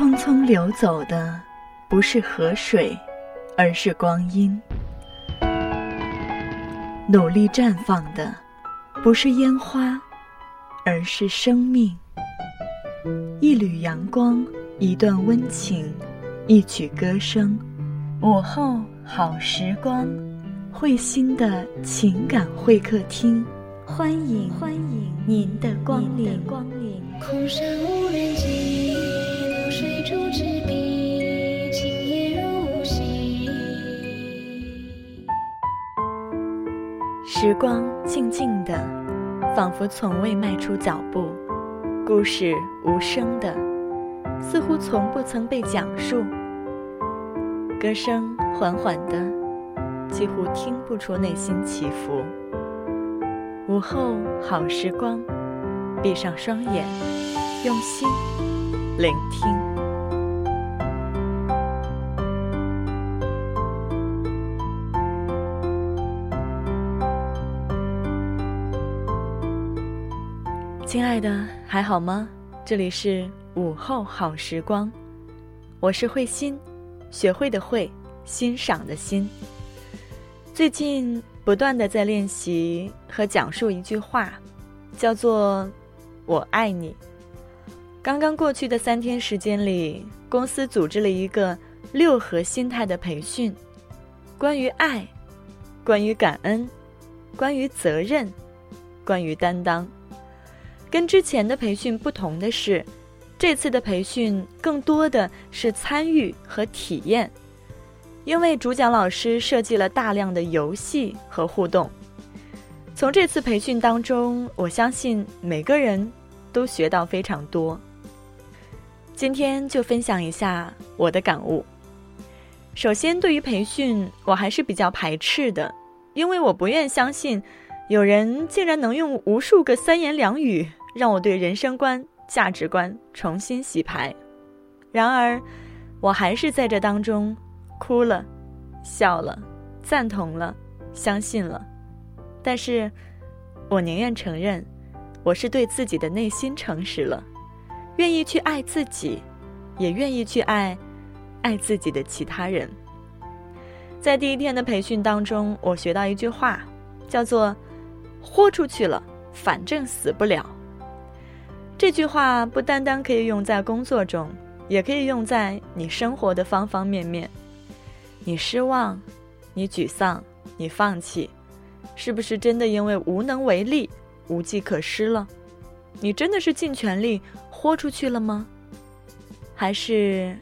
匆匆流走的，不是河水，而是光阴；努力绽放的，不是烟花，而是生命。一缕阳光，一段温情，一曲歌声。午后好时光，慧心的情感会客厅，欢迎欢迎您的光临。空山无人时光静静的，仿佛从未迈出脚步；故事无声的，似乎从不曾被讲述。歌声缓缓的，几乎听不出内心起伏。午后好时光。闭上双眼，用心聆听。亲爱的，还好吗？这里是午后好时光，我是慧心，学会的会，欣赏的心。最近不断的在练习和讲述一句话，叫做。我爱你。刚刚过去的三天时间里，公司组织了一个六合心态的培训，关于爱，关于感恩，关于责任，关于担当。跟之前的培训不同的是，这次的培训更多的是参与和体验，因为主讲老师设计了大量的游戏和互动。从这次培训当中，我相信每个人都学到非常多。今天就分享一下我的感悟。首先，对于培训，我还是比较排斥的，因为我不愿相信有人竟然能用无数个三言两语让我对人生观、价值观重新洗牌。然而，我还是在这当中哭了、笑了、赞同了、相信了。但是，我宁愿承认，我是对自己的内心诚实了，愿意去爱自己，也愿意去爱爱自己的其他人。在第一天的培训当中，我学到一句话，叫做“豁出去了，反正死不了”。这句话不单单可以用在工作中，也可以用在你生活的方方面面。你失望，你沮丧，你放弃。是不是真的因为无能为力、无计可施了？你真的是尽全力豁出去了吗？还是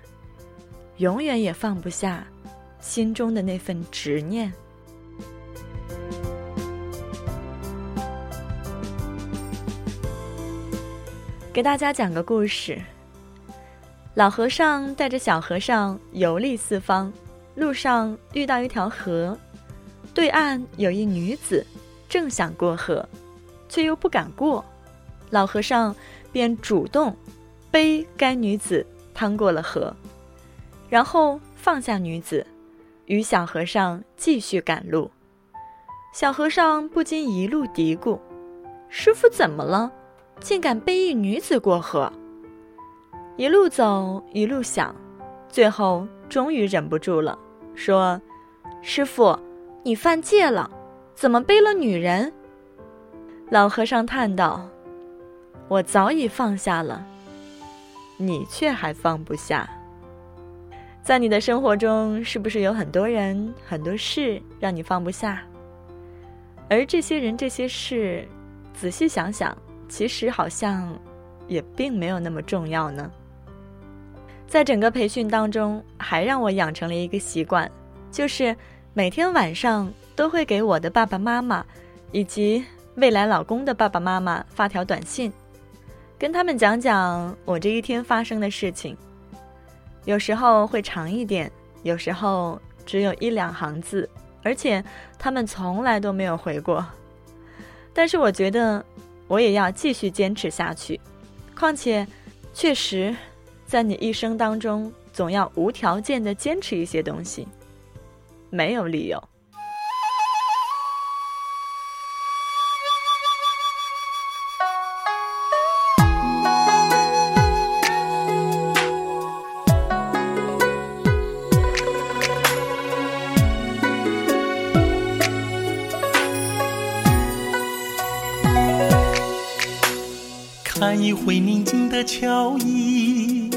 永远也放不下心中的那份执念？给大家讲个故事：老和尚带着小和尚游历四方，路上遇到一条河。对岸有一女子，正想过河，却又不敢过，老和尚便主动背该女子趟过了河，然后放下女子，与小和尚继续赶路。小和尚不禁一路嘀咕：“师傅怎么了？竟敢背一女子过河？”一路走，一路想，最后终于忍不住了，说：“师傅。”你犯戒了，怎么背了女人？老和尚叹道：“我早已放下了，你却还放不下。在你的生活中，是不是有很多人、很多事让你放不下？而这些人、这些事，仔细想想，其实好像也并没有那么重要呢。在整个培训当中，还让我养成了一个习惯，就是。每天晚上都会给我的爸爸妈妈，以及未来老公的爸爸妈妈发条短信，跟他们讲讲我这一天发生的事情。有时候会长一点，有时候只有一两行字，而且他们从来都没有回过。但是我觉得我也要继续坚持下去。况且，确实，在你一生当中，总要无条件的坚持一些东西。没有理由。一回宁静的桥椅，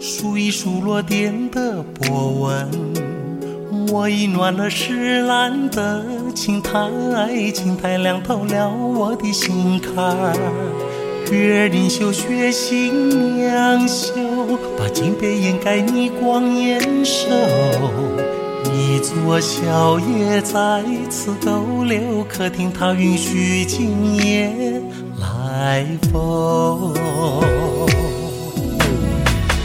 数一数落点的波纹，我已暖了石栏的青苔，青苔凉透了我的心坎儿。月临秀雪新娘羞，把金杯掩盖你光艳瘦。一座小夜在此逗留，可听它允许今夜来风。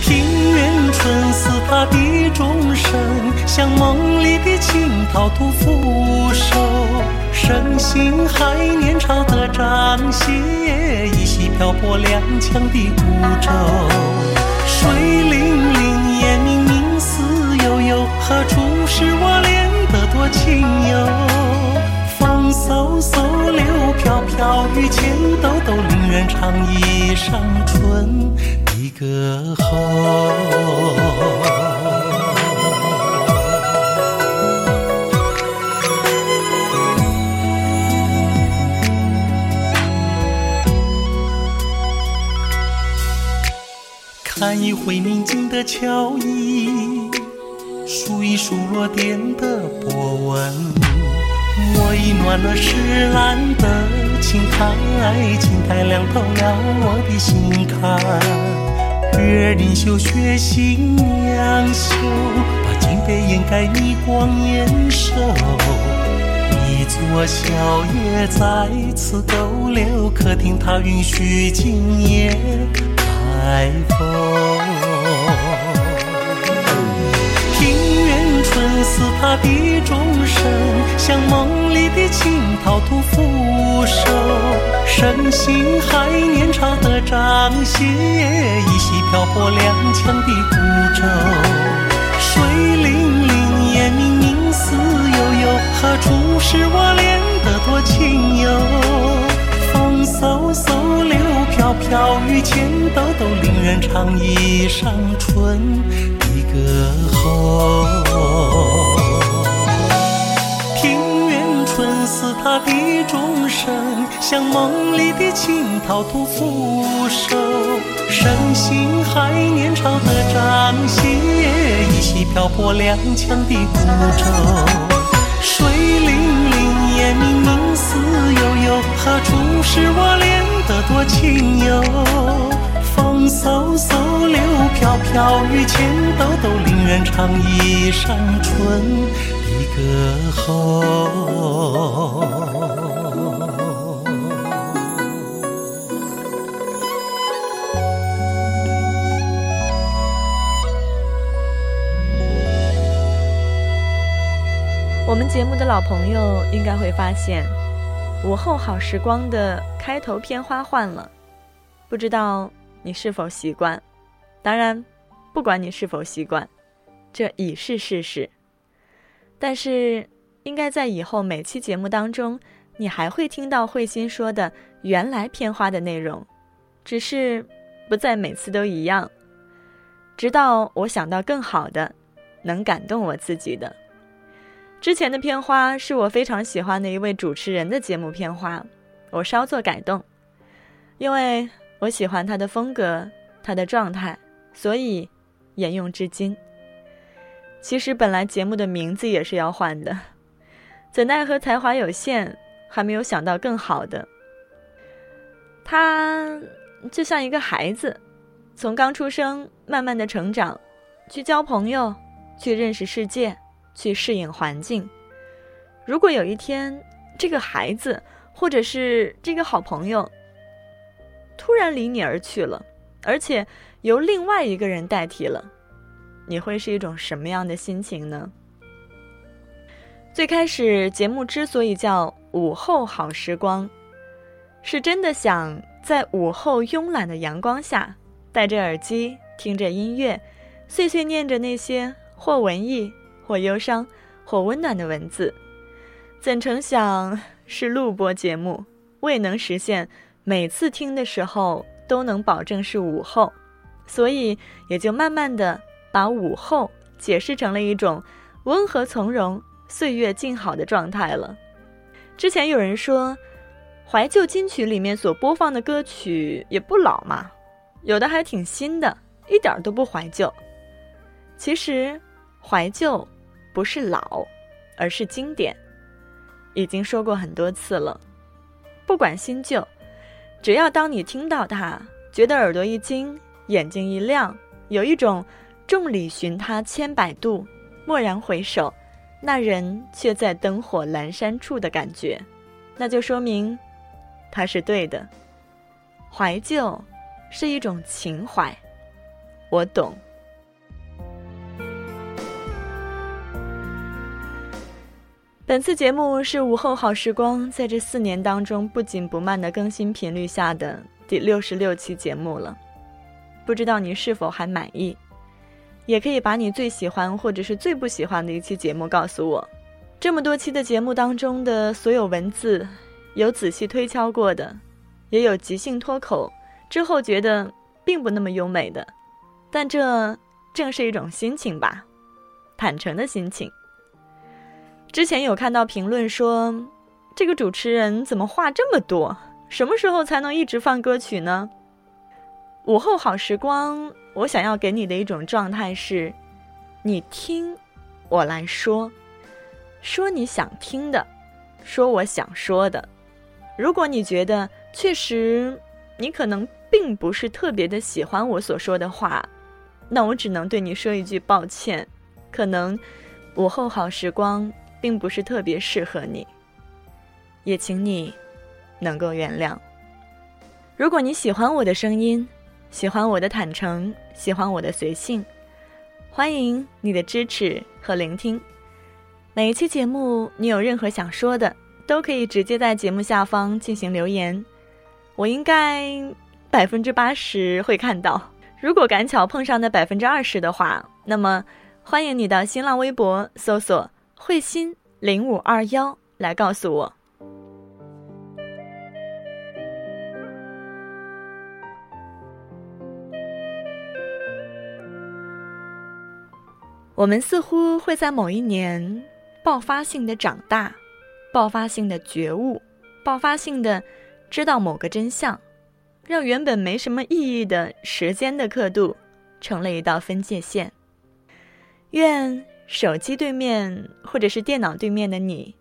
平原春似它的钟声，像梦里的青桃吐扶手。身心还年少的张歇，依稀漂泊踉跄的孤舟。水灵灵，烟明明，思悠悠，何处是我恋得多情游？风嗖嗖，人唱一声春的歌喉。看一回宁静的桥影，数一数落点的波纹。我已暖了石栏的青苔，青苔凉透了我的心坎。月临秀雪新娘羞，把金杯掩盖你光艳瘦。一座小叶在此逗留，可听它允许今夜。来风，似它的钟声，像梦里的青桃吐扶手。身心还年少的张歇，依稀漂泊踉跄的孤舟。水灵灵，夜明明，思悠悠，何处是我恋得多情游？风嗖嗖，柳飘飘，雨钱兜兜，令人唱一声春的歌喉。像梦里的青草吐扶手。身心还年少的张歇，依稀漂泊踉跄的孤舟。水灵灵，夜明明，思悠悠，何处是我恋得多情游？风嗖嗖，柳飘飘，雨钱兜兜，令人唱一声春的歌喉。我们节目的老朋友应该会发现，《午后好时光》的开头片花换了，不知道你是否习惯？当然，不管你是否习惯，这已是事实。但是，应该在以后每期节目当中，你还会听到慧心说的原来片花的内容，只是不再每次都一样，直到我想到更好的，能感动我自己的。之前的片花是我非常喜欢的一位主持人的节目片花，我稍作改动，因为我喜欢他的风格，他的状态，所以沿用至今。其实本来节目的名字也是要换的，怎奈何才华有限，还没有想到更好的。他就像一个孩子，从刚出生慢慢的成长，去交朋友，去认识世界。去适应环境。如果有一天，这个孩子或者是这个好朋友突然离你而去了，而且由另外一个人代替了，你会是一种什么样的心情呢？最开始节目之所以叫午后好时光，是真的想在午后慵懒的阳光下，戴着耳机听着音乐，碎碎念着那些或文艺。或忧伤，或温暖的文字，怎成想是录播节目，未能实现每次听的时候都能保证是午后，所以也就慢慢的把午后解释成了一种温和从容、岁月静好的状态了。之前有人说，怀旧金曲里面所播放的歌曲也不老嘛，有的还挺新的，一点都不怀旧。其实，怀旧不是老，而是经典。已经说过很多次了，不管新旧，只要当你听到它，觉得耳朵一惊，眼睛一亮，有一种众里寻他千百度，蓦然回首，那人却在灯火阑珊处的感觉，那就说明它是对的。怀旧是一种情怀，我懂。本次节目是午后好时光在这四年当中不紧不慢的更新频率下的第六十六期节目了，不知道你是否还满意？也可以把你最喜欢或者是最不喜欢的一期节目告诉我。这么多期的节目当中的所有文字，有仔细推敲过的，也有即兴脱口之后觉得并不那么优美的，但这正是一种心情吧，坦诚的心情。之前有看到评论说，这个主持人怎么话这么多？什么时候才能一直放歌曲呢？午后好时光，我想要给你的一种状态是：你听，我来说，说你想听的，说我想说的。如果你觉得确实你可能并不是特别的喜欢我所说的话，那我只能对你说一句抱歉，可能午后好时光。并不是特别适合你，也请你能够原谅。如果你喜欢我的声音，喜欢我的坦诚，喜欢我的随性，欢迎你的支持和聆听。每一期节目，你有任何想说的，都可以直接在节目下方进行留言，我应该百分之八十会看到。如果赶巧碰上那百分之二十的话，那么欢迎你到新浪微博搜索。慧心零五二幺来告诉我，我们似乎会在某一年爆发性的长大，爆发性的觉悟，爆发性的知道某个真相，让原本没什么意义的时间的刻度成了一道分界线。愿。手机对面，或者是电脑对面的你，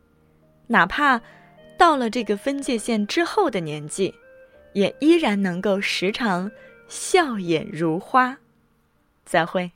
哪怕到了这个分界线之后的年纪，也依然能够时常笑眼如花。再会。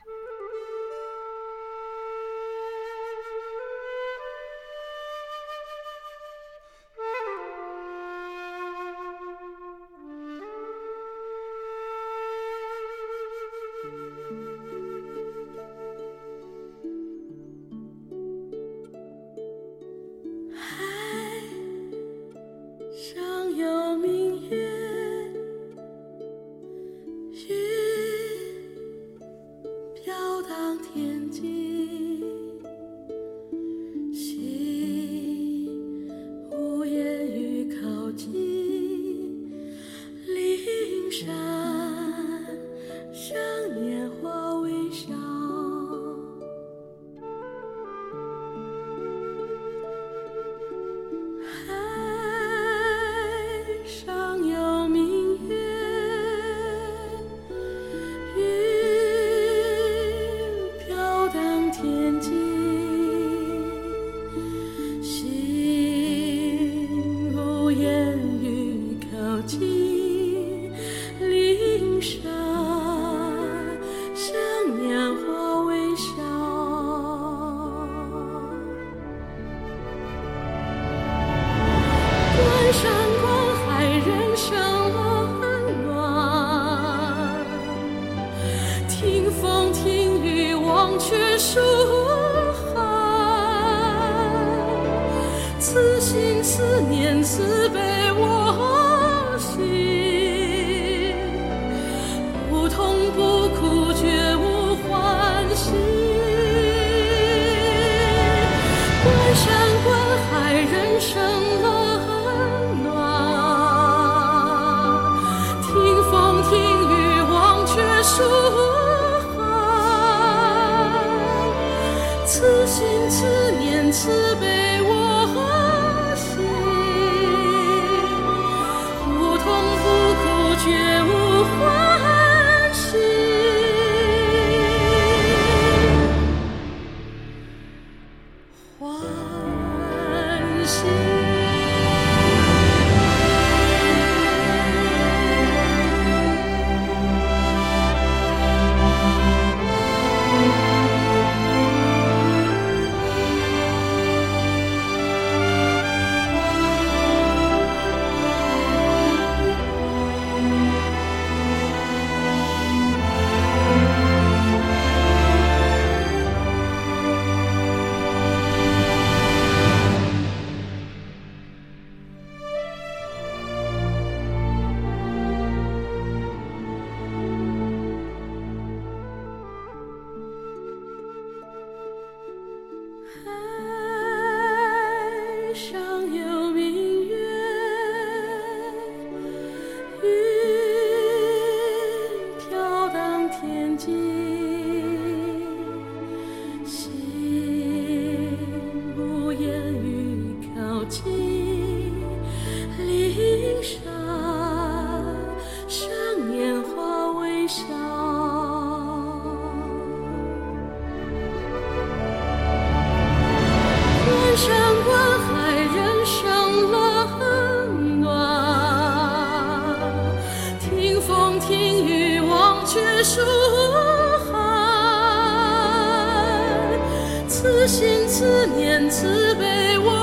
此心思念慈悲我心，不痛不苦绝无欢喜。观山观海，人生冷暖；听风听雨，忘却书寒。此心此念慈悲。念，慈悲我。